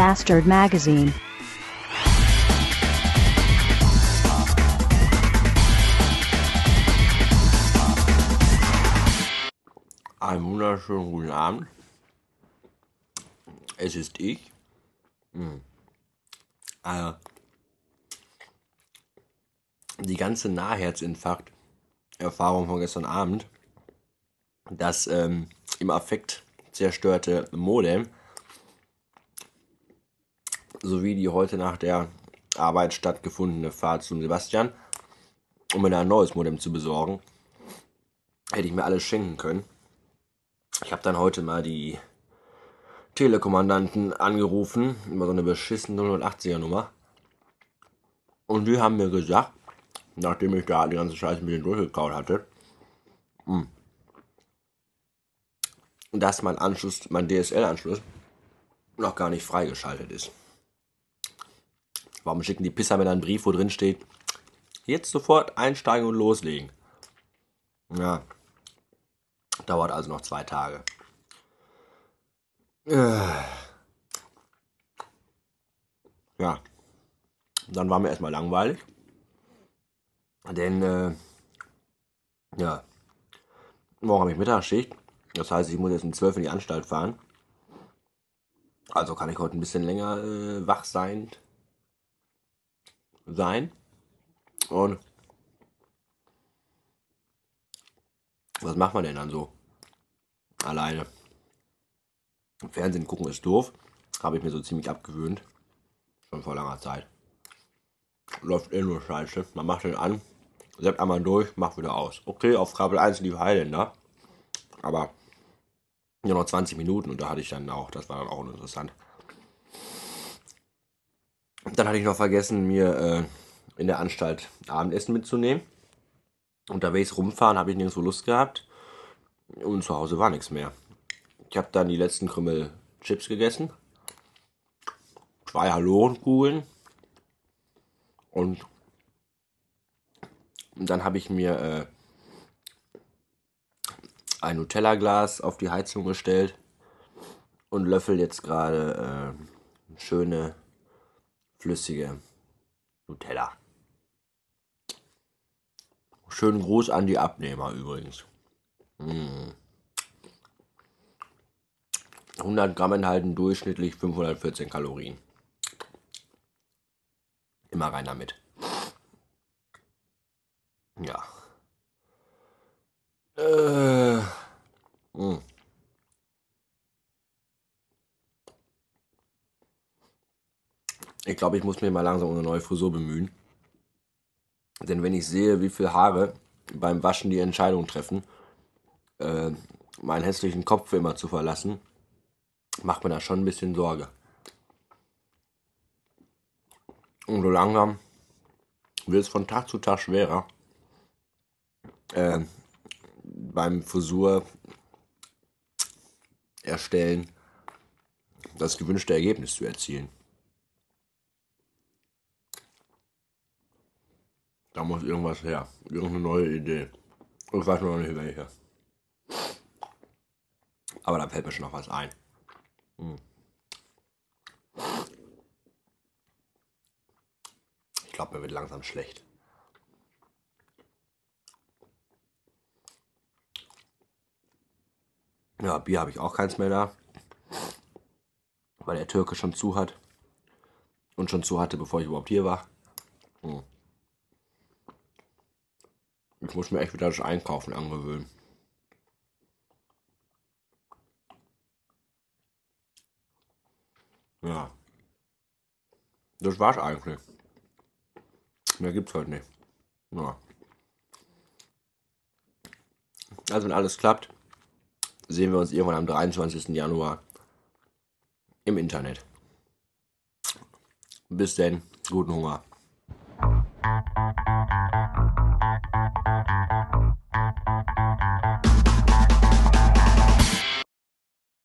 Bastard Magazine. Einen wunderschönen guten Abend. Es ist ich. Hm. Also, die ganze Nahherzinfarkt-Erfahrung von gestern Abend, das ähm, im Affekt zerstörte Modem, sowie die heute nach der Arbeit stattgefundene Fahrt zum Sebastian, um mir ein neues Modem zu besorgen, hätte ich mir alles schenken können. Ich habe dann heute mal die Telekommandanten angerufen, über so eine beschissene 080er Nummer. Und die haben mir gesagt, nachdem ich da die ganze Scheiße mit denen durchgekaut hatte, hm, dass mein Anschluss, mein DSL-Anschluss noch gar nicht freigeschaltet ist. Warum schicken die Pisser mir dann einen Brief, wo drin steht, jetzt sofort einsteigen und loslegen? Ja, dauert also noch zwei Tage. Äh. Ja, dann war mir erstmal langweilig. Denn, äh, ja, morgen habe ich Mittagsschicht. Das heißt, ich muss jetzt um 12 in die Anstalt fahren. Also kann ich heute ein bisschen länger äh, wach sein. Sein. Und was macht man denn dann so? Alleine. Fernsehen gucken ist doof. Habe ich mir so ziemlich abgewöhnt. Schon vor langer Zeit. Läuft eh nur Scheiße. Man macht den an, setzt einmal durch, macht wieder aus. Okay, auf Kabel 1 lief Highlander. Aber nur noch 20 Minuten und da hatte ich dann auch, das war dann auch interessant. Dann hatte ich noch vergessen, mir äh, in der Anstalt Abendessen mitzunehmen. Unterwegs rumfahren habe ich nirgendwo Lust gehabt. Und zu Hause war nichts mehr. Ich habe dann die letzten Krümmel Chips gegessen. Zwei Halorenkugeln. Und dann habe ich mir äh, ein Nutella-Glas auf die Heizung gestellt und löffel jetzt gerade äh, schöne flüssige Nutella. Schönen Gruß an die Abnehmer übrigens. Mmh. 100 Gramm enthalten durchschnittlich 514 Kalorien. Immer rein damit. Ja. Ich glaube, ich muss mir mal langsam um eine neue Frisur bemühen. Denn wenn ich sehe, wie viele Haare beim Waschen die Entscheidung treffen, äh, meinen hässlichen Kopf für immer zu verlassen, macht mir da schon ein bisschen Sorge. Und so langsam wird es von Tag zu Tag schwerer, äh, beim Frisur erstellen das gewünschte Ergebnis zu erzielen. Muss irgendwas her. Irgendeine neue Idee. Ich weiß noch nicht welche. Aber da fällt mir schon noch was ein. Hm. Ich glaube, mir wird langsam schlecht. Ja, Bier habe ich auch keins mehr da. Weil der Türke schon zu hat. Und schon zu hatte, bevor ich überhaupt hier war. Hm. Ich muss mir echt wieder das Einkaufen angewöhnen. Ja. Das war's eigentlich. Mehr gibt's heute nicht. Ja. Also wenn alles klappt, sehen wir uns irgendwann am 23. Januar im Internet. Bis denn, guten Hunger.